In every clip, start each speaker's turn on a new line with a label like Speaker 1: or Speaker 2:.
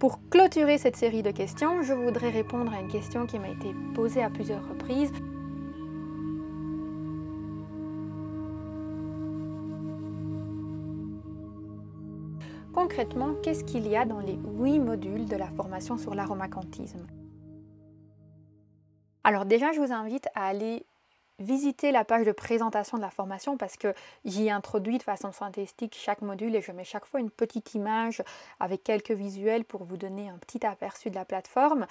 Speaker 1: Pour clôturer cette série de questions, je voudrais répondre à une question qui m'a été posée à plusieurs reprises. Concrètement, qu'est-ce qu'il y a dans les huit modules de la formation sur l'aromacantisme? Alors déjà, je vous invite à aller visiter la page de présentation de la formation parce que j'y introduis de façon synthétique chaque module et je mets chaque fois une petite image avec quelques visuels pour vous donner un petit aperçu de la plateforme.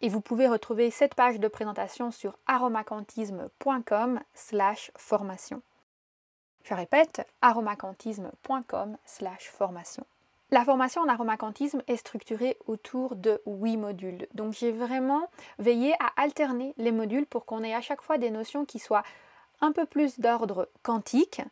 Speaker 1: Et vous pouvez retrouver cette page de présentation sur aromacantisme.com slash formation. Je répète, aromacantisme.com slash formation. La formation en aromacantisme est structurée autour de huit modules. Donc j'ai vraiment veillé à alterner les modules pour qu'on ait à chaque fois des notions qui soient un peu plus d'ordre quantique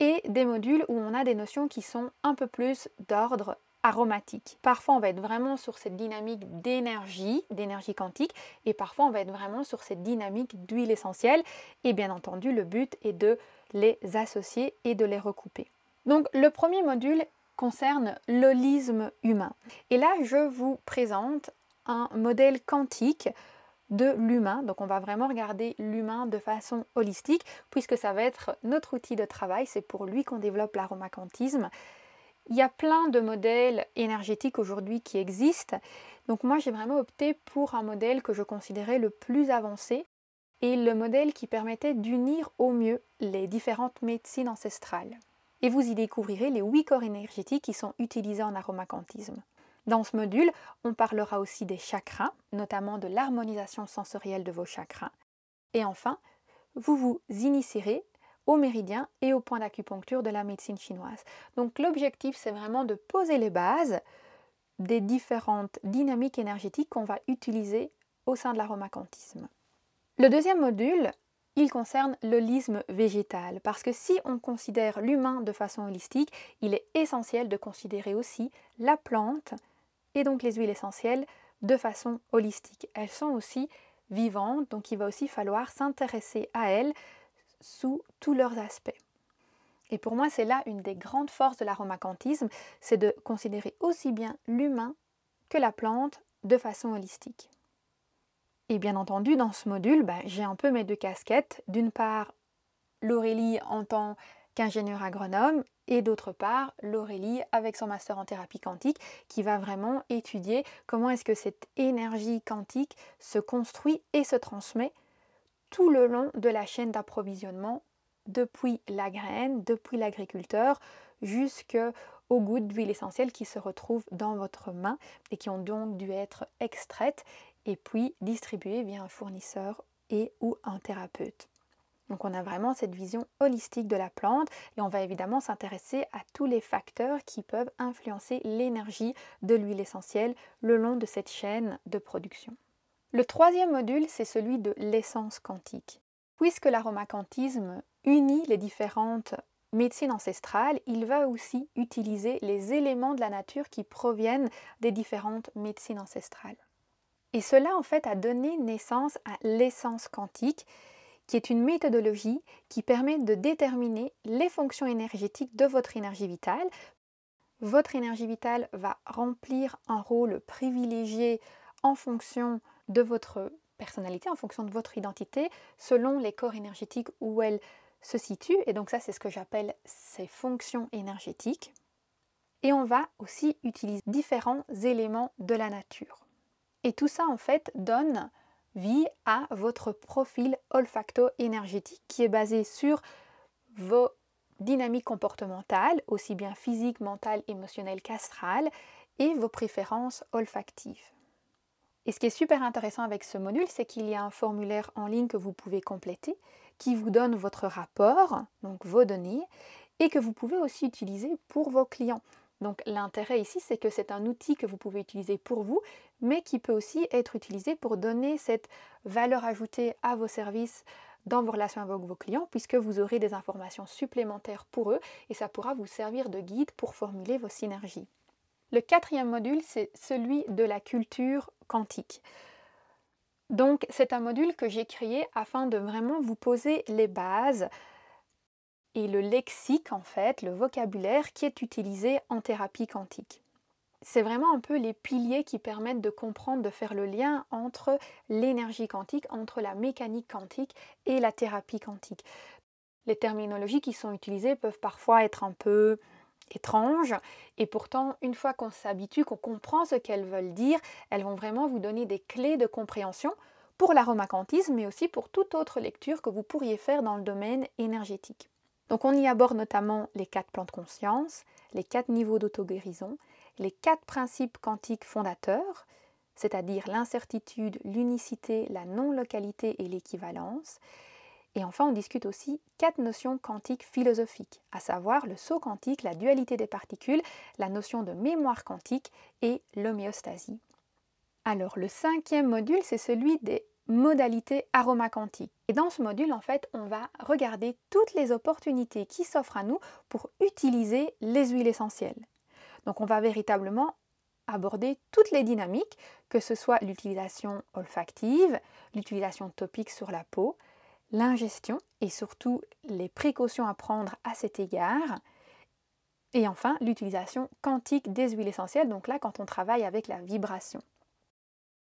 Speaker 1: et des modules où on a des notions qui sont un peu plus d'ordre aromatique. Parfois on va être vraiment sur cette dynamique d'énergie, d'énergie quantique, et parfois on va être vraiment sur cette dynamique d'huile essentielle. Et bien entendu, le but est de les associer et de les recouper. Donc le premier module concerne l'holisme humain. Et là, je vous présente un modèle quantique de l'humain. Donc on va vraiment regarder l'humain de façon holistique, puisque ça va être notre outil de travail, c'est pour lui qu'on développe l'aromacantisme. Il y a plein de modèles énergétiques aujourd'hui qui existent. Donc moi j'ai vraiment opté pour un modèle que je considérais le plus avancé et le modèle qui permettait d'unir au mieux les différentes médecines ancestrales et vous y découvrirez les huit corps énergétiques qui sont utilisés en aromacantisme. Dans ce module, on parlera aussi des chakras, notamment de l'harmonisation sensorielle de vos chakras. Et enfin, vous vous initierez aux méridiens et aux points d'acupuncture de la médecine chinoise. Donc l'objectif, c'est vraiment de poser les bases des différentes dynamiques énergétiques qu'on va utiliser au sein de l'aromacantisme. Le deuxième module il concerne l'holisme végétal, parce que si on considère l'humain de façon holistique, il est essentiel de considérer aussi la plante et donc les huiles essentielles de façon holistique. Elles sont aussi vivantes, donc il va aussi falloir s'intéresser à elles sous tous leurs aspects. Et pour moi, c'est là une des grandes forces de l'aromacantisme, c'est de considérer aussi bien l'humain que la plante de façon holistique. Et bien entendu, dans ce module, bah, j'ai un peu mes deux casquettes. D'une part, l'Aurélie en tant qu'ingénieur agronome et d'autre part, l'Aurélie avec son master en thérapie quantique qui va vraiment étudier comment est-ce que cette énergie quantique se construit et se transmet tout le long de la chaîne d'approvisionnement depuis la graine, depuis l'agriculteur, jusqu'aux gouttes d'huile essentielle qui se retrouvent dans votre main et qui ont donc dû être extraites et puis distribué via un fournisseur et ou un thérapeute. Donc on a vraiment cette vision holistique de la plante et on va évidemment s'intéresser à tous les facteurs qui peuvent influencer l'énergie de l'huile essentielle le long de cette chaîne de production. Le troisième module, c'est celui de l'essence quantique. Puisque l'aromacantisme unit les différentes médecines ancestrales, il va aussi utiliser les éléments de la nature qui proviennent des différentes médecines ancestrales. Et cela en fait a donné naissance à l'essence quantique, qui est une méthodologie qui permet de déterminer les fonctions énergétiques de votre énergie vitale. Votre énergie vitale va remplir un rôle privilégié en fonction de votre personnalité, en fonction de votre identité, selon les corps énergétiques où elle se situe. Et donc ça, c'est ce que j'appelle ces fonctions énergétiques. Et on va aussi utiliser différents éléments de la nature. Et tout ça, en fait, donne vie à votre profil olfacto-énergétique qui est basé sur vos dynamiques comportementales, aussi bien physiques, mentales, émotionnelles qu'astrales, et vos préférences olfactives. Et ce qui est super intéressant avec ce module, c'est qu'il y a un formulaire en ligne que vous pouvez compléter qui vous donne votre rapport, donc vos données, et que vous pouvez aussi utiliser pour vos clients. Donc l'intérêt ici, c'est que c'est un outil que vous pouvez utiliser pour vous, mais qui peut aussi être utilisé pour donner cette valeur ajoutée à vos services dans vos relations avec vos clients, puisque vous aurez des informations supplémentaires pour eux et ça pourra vous servir de guide pour formuler vos synergies. Le quatrième module, c'est celui de la culture quantique. Donc c'est un module que j'ai créé afin de vraiment vous poser les bases et le lexique, en fait, le vocabulaire qui est utilisé en thérapie quantique. c'est vraiment un peu les piliers qui permettent de comprendre, de faire le lien entre l'énergie quantique, entre la mécanique quantique et la thérapie quantique. Les terminologies qui sont utilisées peuvent parfois être un peu étranges et pourtant une fois qu'on s'habitue, qu'on comprend ce qu'elles veulent dire, elles vont vraiment vous donner des clés de compréhension pour l'aromacantisme mais aussi pour toute autre lecture que vous pourriez faire dans le domaine énergétique. Donc on y aborde notamment les quatre plans de conscience, les quatre niveaux d'auto-guérison, les quatre principes quantiques fondateurs, c'est-à-dire l'incertitude, l'unicité, la non-localité et l'équivalence. Et enfin, on discute aussi quatre notions quantiques philosophiques, à savoir le saut quantique, la dualité des particules, la notion de mémoire quantique et l'homéostasie. Alors, le cinquième module, c'est celui des modalités aromaquantiques. Et dans ce module, en fait, on va regarder toutes les opportunités qui s'offrent à nous pour utiliser les huiles essentielles. Donc on va véritablement aborder toutes les dynamiques, que ce soit l'utilisation olfactive, l'utilisation topique sur la peau, l'ingestion et surtout les précautions à prendre à cet égard. Et enfin, l'utilisation quantique des huiles essentielles, donc là quand on travaille avec la vibration.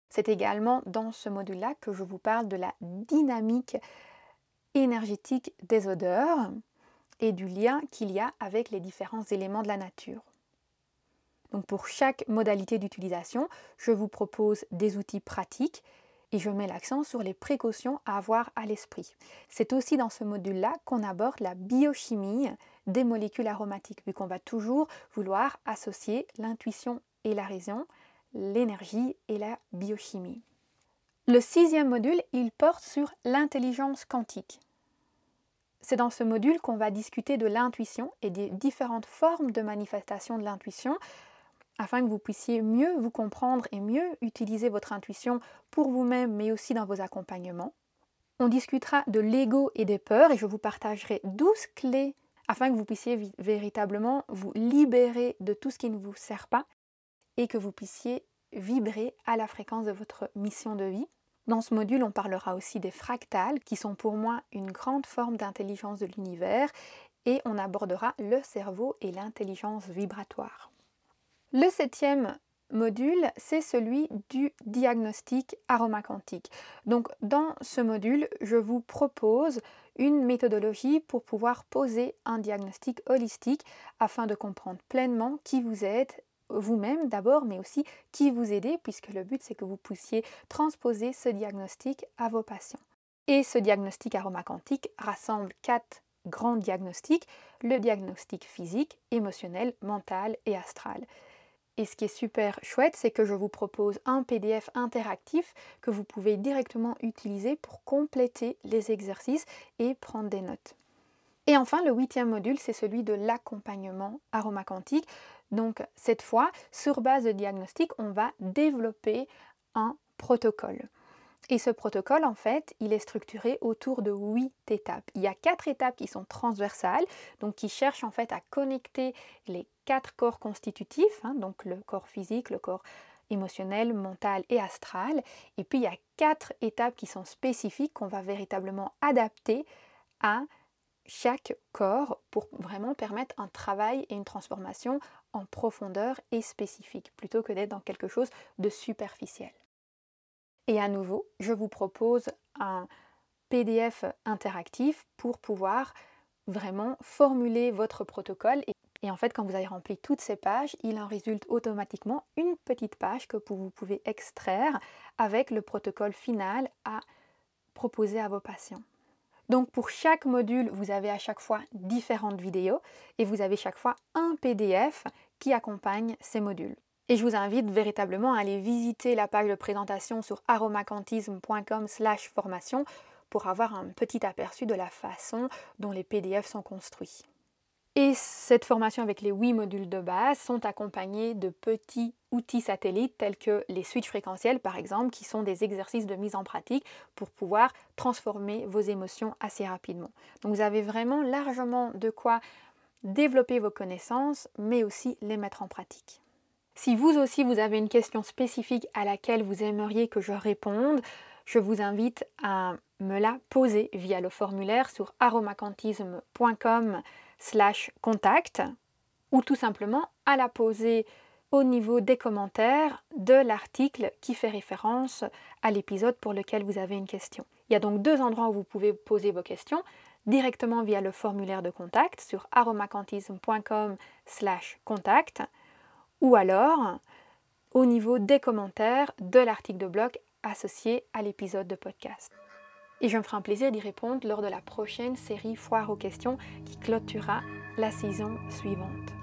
Speaker 1: C'est également dans ce module-là que je vous parle de la dynamique énergétique des odeurs et du lien qu'il y a avec les différents éléments de la nature. Donc pour chaque modalité d'utilisation, je vous propose des outils pratiques et je mets l'accent sur les précautions à avoir à l'esprit. C'est aussi dans ce module-là qu'on aborde la biochimie des molécules aromatiques, vu qu'on va toujours vouloir associer l'intuition et la raison, l'énergie et la biochimie. Le sixième module, il porte sur l'intelligence quantique. C'est dans ce module qu'on va discuter de l'intuition et des différentes formes de manifestation de l'intuition, afin que vous puissiez mieux vous comprendre et mieux utiliser votre intuition pour vous-même, mais aussi dans vos accompagnements. On discutera de l'ego et des peurs et je vous partagerai 12 clés afin que vous puissiez véritablement vous libérer de tout ce qui ne vous sert pas et que vous puissiez vibrer à la fréquence de votre mission de vie. Dans ce module, on parlera aussi des fractales, qui sont pour moi une grande forme d'intelligence de l'univers, et on abordera le cerveau et l'intelligence vibratoire. Le septième module, c'est celui du diagnostic aromacantique. Donc dans ce module, je vous propose une méthodologie pour pouvoir poser un diagnostic holistique afin de comprendre pleinement qui vous êtes vous-même d'abord, mais aussi qui vous aidez, puisque le but c'est que vous puissiez transposer ce diagnostic à vos patients. Et ce diagnostic aromacantique rassemble quatre grands diagnostics, le diagnostic physique, émotionnel, mental et astral. Et ce qui est super chouette, c'est que je vous propose un PDF interactif que vous pouvez directement utiliser pour compléter les exercices et prendre des notes. Et enfin, le huitième module, c'est celui de l'accompagnement aromacantique. Donc cette fois, sur base de diagnostic, on va développer un protocole. Et ce protocole, en fait, il est structuré autour de huit étapes. Il y a quatre étapes qui sont transversales, donc qui cherchent en fait à connecter les quatre corps constitutifs, hein, donc le corps physique, le corps émotionnel, mental et astral. Et puis il y a quatre étapes qui sont spécifiques qu'on va véritablement adapter à chaque corps pour vraiment permettre un travail et une transformation en profondeur et spécifique, plutôt que d'être dans quelque chose de superficiel. Et à nouveau, je vous propose un PDF interactif pour pouvoir vraiment formuler votre protocole. Et en fait, quand vous avez rempli toutes ces pages, il en résulte automatiquement une petite page que vous pouvez extraire avec le protocole final à proposer à vos patients. Donc pour chaque module, vous avez à chaque fois différentes vidéos et vous avez chaque fois un PDF qui accompagne ces modules. Et je vous invite véritablement à aller visiter la page de présentation sur aromacantisme.com/formation pour avoir un petit aperçu de la façon dont les PDF sont construits. Et cette formation avec les 8 modules de base sont accompagnés de petits outils satellites tels que les switches fréquentiels par exemple, qui sont des exercices de mise en pratique pour pouvoir transformer vos émotions assez rapidement. Donc vous avez vraiment largement de quoi développer vos connaissances, mais aussi les mettre en pratique. Si vous aussi vous avez une question spécifique à laquelle vous aimeriez que je réponde, je vous invite à me la poser via le formulaire sur aromacantisme.com slash contact ou tout simplement à la poser au niveau des commentaires de l'article qui fait référence à l'épisode pour lequel vous avez une question. Il y a donc deux endroits où vous pouvez poser vos questions directement via le formulaire de contact sur aromacantisme.com/contact ou alors au niveau des commentaires de l'article de blog associé à l'épisode de podcast. Et je me ferai un plaisir d'y répondre lors de la prochaine série Foire aux questions qui clôturera la saison suivante.